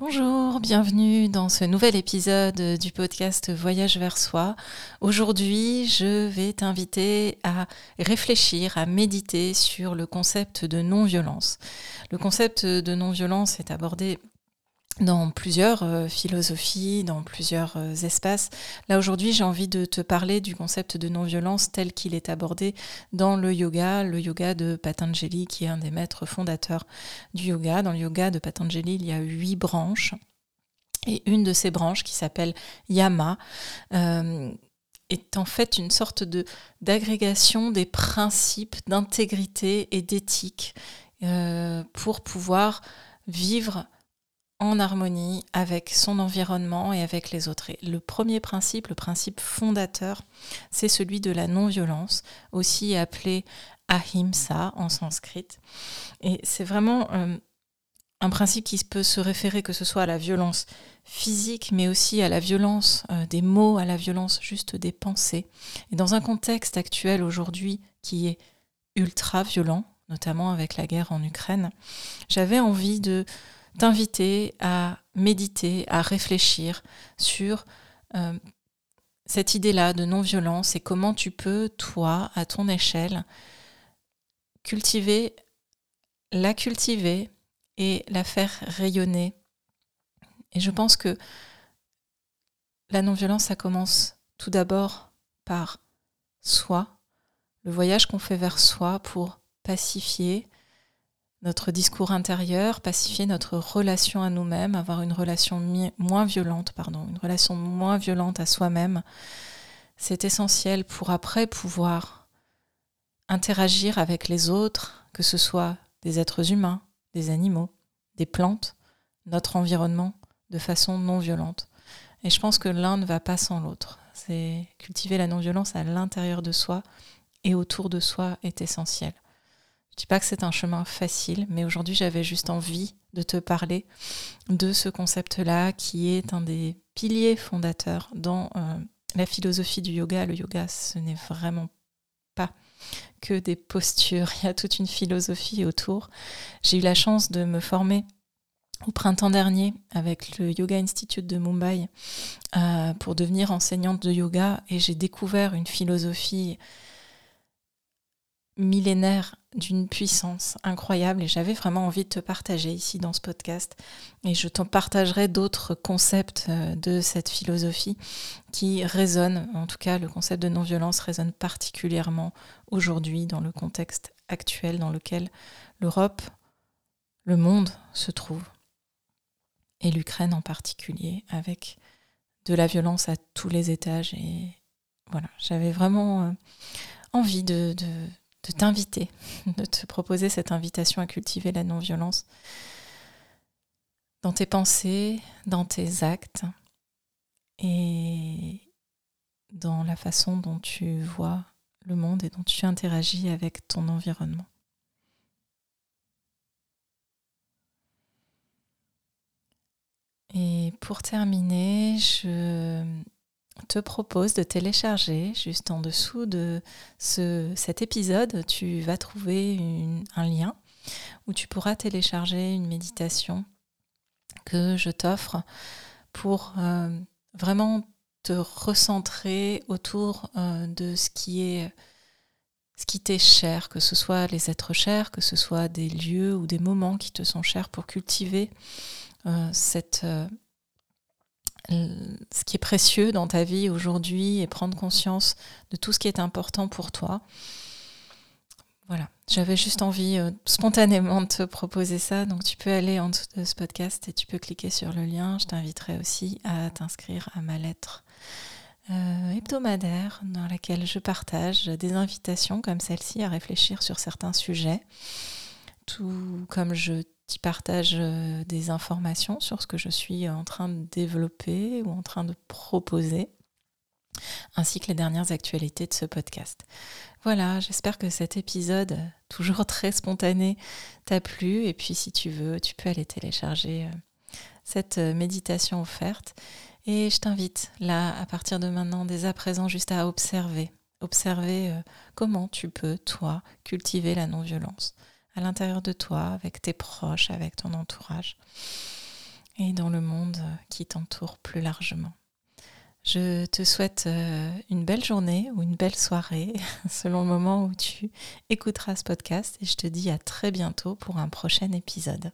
Bonjour, bienvenue dans ce nouvel épisode du podcast Voyage vers soi. Aujourd'hui, je vais t'inviter à réfléchir, à méditer sur le concept de non-violence. Le concept de non-violence est abordé dans plusieurs euh, philosophies, dans plusieurs euh, espaces. Là aujourd'hui, j'ai envie de te parler du concept de non-violence tel qu'il est abordé dans le yoga, le yoga de Patanjali, qui est un des maîtres fondateurs du yoga. Dans le yoga de Patanjali, il y a huit branches. Et une de ces branches, qui s'appelle Yama, euh, est en fait une sorte de d'agrégation des principes d'intégrité et d'éthique pour pouvoir vivre en harmonie avec son environnement et avec les autres. Le premier principe, le principe fondateur, c'est celui de la non-violence, aussi appelé ahimsa en sanskrit. Et c'est vraiment euh, un principe qui peut se référer que ce soit à la violence physique, mais aussi à la violence euh, des mots, à la violence juste des pensées. Et dans un contexte actuel aujourd'hui qui est ultra violent, notamment avec la guerre en Ukraine, j'avais envie de t'inviter à méditer, à réfléchir sur euh, cette idée-là de non-violence et comment tu peux, toi, à ton échelle, cultiver, la cultiver et la faire rayonner. Et je pense que la non-violence, ça commence tout d'abord par soi, le voyage qu'on fait vers soi pour pacifier, notre discours intérieur, pacifier notre relation à nous-mêmes, avoir une relation moins violente, pardon, une relation moins violente à soi-même. C'est essentiel pour après pouvoir interagir avec les autres, que ce soit des êtres humains, des animaux, des plantes, notre environnement, de façon non violente. Et je pense que l'un ne va pas sans l'autre. C'est cultiver la non-violence à l'intérieur de soi et autour de soi est essentiel. Dis pas que c'est un chemin facile, mais aujourd'hui j'avais juste envie de te parler de ce concept-là qui est un des piliers fondateurs dans euh, la philosophie du yoga. Le yoga, ce n'est vraiment pas que des postures, il y a toute une philosophie autour. J'ai eu la chance de me former au printemps dernier avec le Yoga Institute de Mumbai euh, pour devenir enseignante de yoga et j'ai découvert une philosophie millénaire d'une puissance incroyable et j'avais vraiment envie de te partager ici dans ce podcast. Et je t'en partagerai d'autres concepts euh, de cette philosophie qui résonnent, en tout cas le concept de non-violence résonne particulièrement aujourd'hui dans le contexte actuel dans lequel l'Europe, le monde se trouve. Et l'Ukraine en particulier avec de la violence à tous les étages. Et voilà, j'avais vraiment euh, envie de de t'inviter, de te proposer cette invitation à cultiver la non-violence dans tes pensées, dans tes actes et dans la façon dont tu vois le monde et dont tu interagis avec ton environnement. Et pour terminer, je te propose de télécharger juste en dessous de ce, cet épisode, tu vas trouver un lien où tu pourras télécharger une méditation que je t'offre pour euh, vraiment te recentrer autour euh, de ce qui est ce qui t'est cher, que ce soit les êtres chers, que ce soit des lieux ou des moments qui te sont chers pour cultiver euh, cette ce qui est précieux dans ta vie aujourd'hui et prendre conscience de tout ce qui est important pour toi. Voilà, j'avais juste envie euh, spontanément de te proposer ça. Donc tu peux aller en dessous de ce podcast et tu peux cliquer sur le lien. Je t'inviterai aussi à t'inscrire à ma lettre euh, hebdomadaire dans laquelle je partage des invitations comme celle-ci à réfléchir sur certains sujets. Tout comme je qui partage euh, des informations sur ce que je suis en train de développer ou en train de proposer, ainsi que les dernières actualités de ce podcast. Voilà, j'espère que cet épisode, toujours très spontané, t'a plu. Et puis si tu veux, tu peux aller télécharger euh, cette euh, méditation offerte. Et je t'invite là, à partir de maintenant, dès à présent, juste à observer. Observer comment tu peux, toi, cultiver la non-violence à l'intérieur de toi, avec tes proches, avec ton entourage. et dans le monde qui t'entoure plus largement. Je te souhaite euh, une belle journée ou une belle soirée selon le moment où tu écouteras ce podcast et je te dis à très bientôt pour un prochain épisode.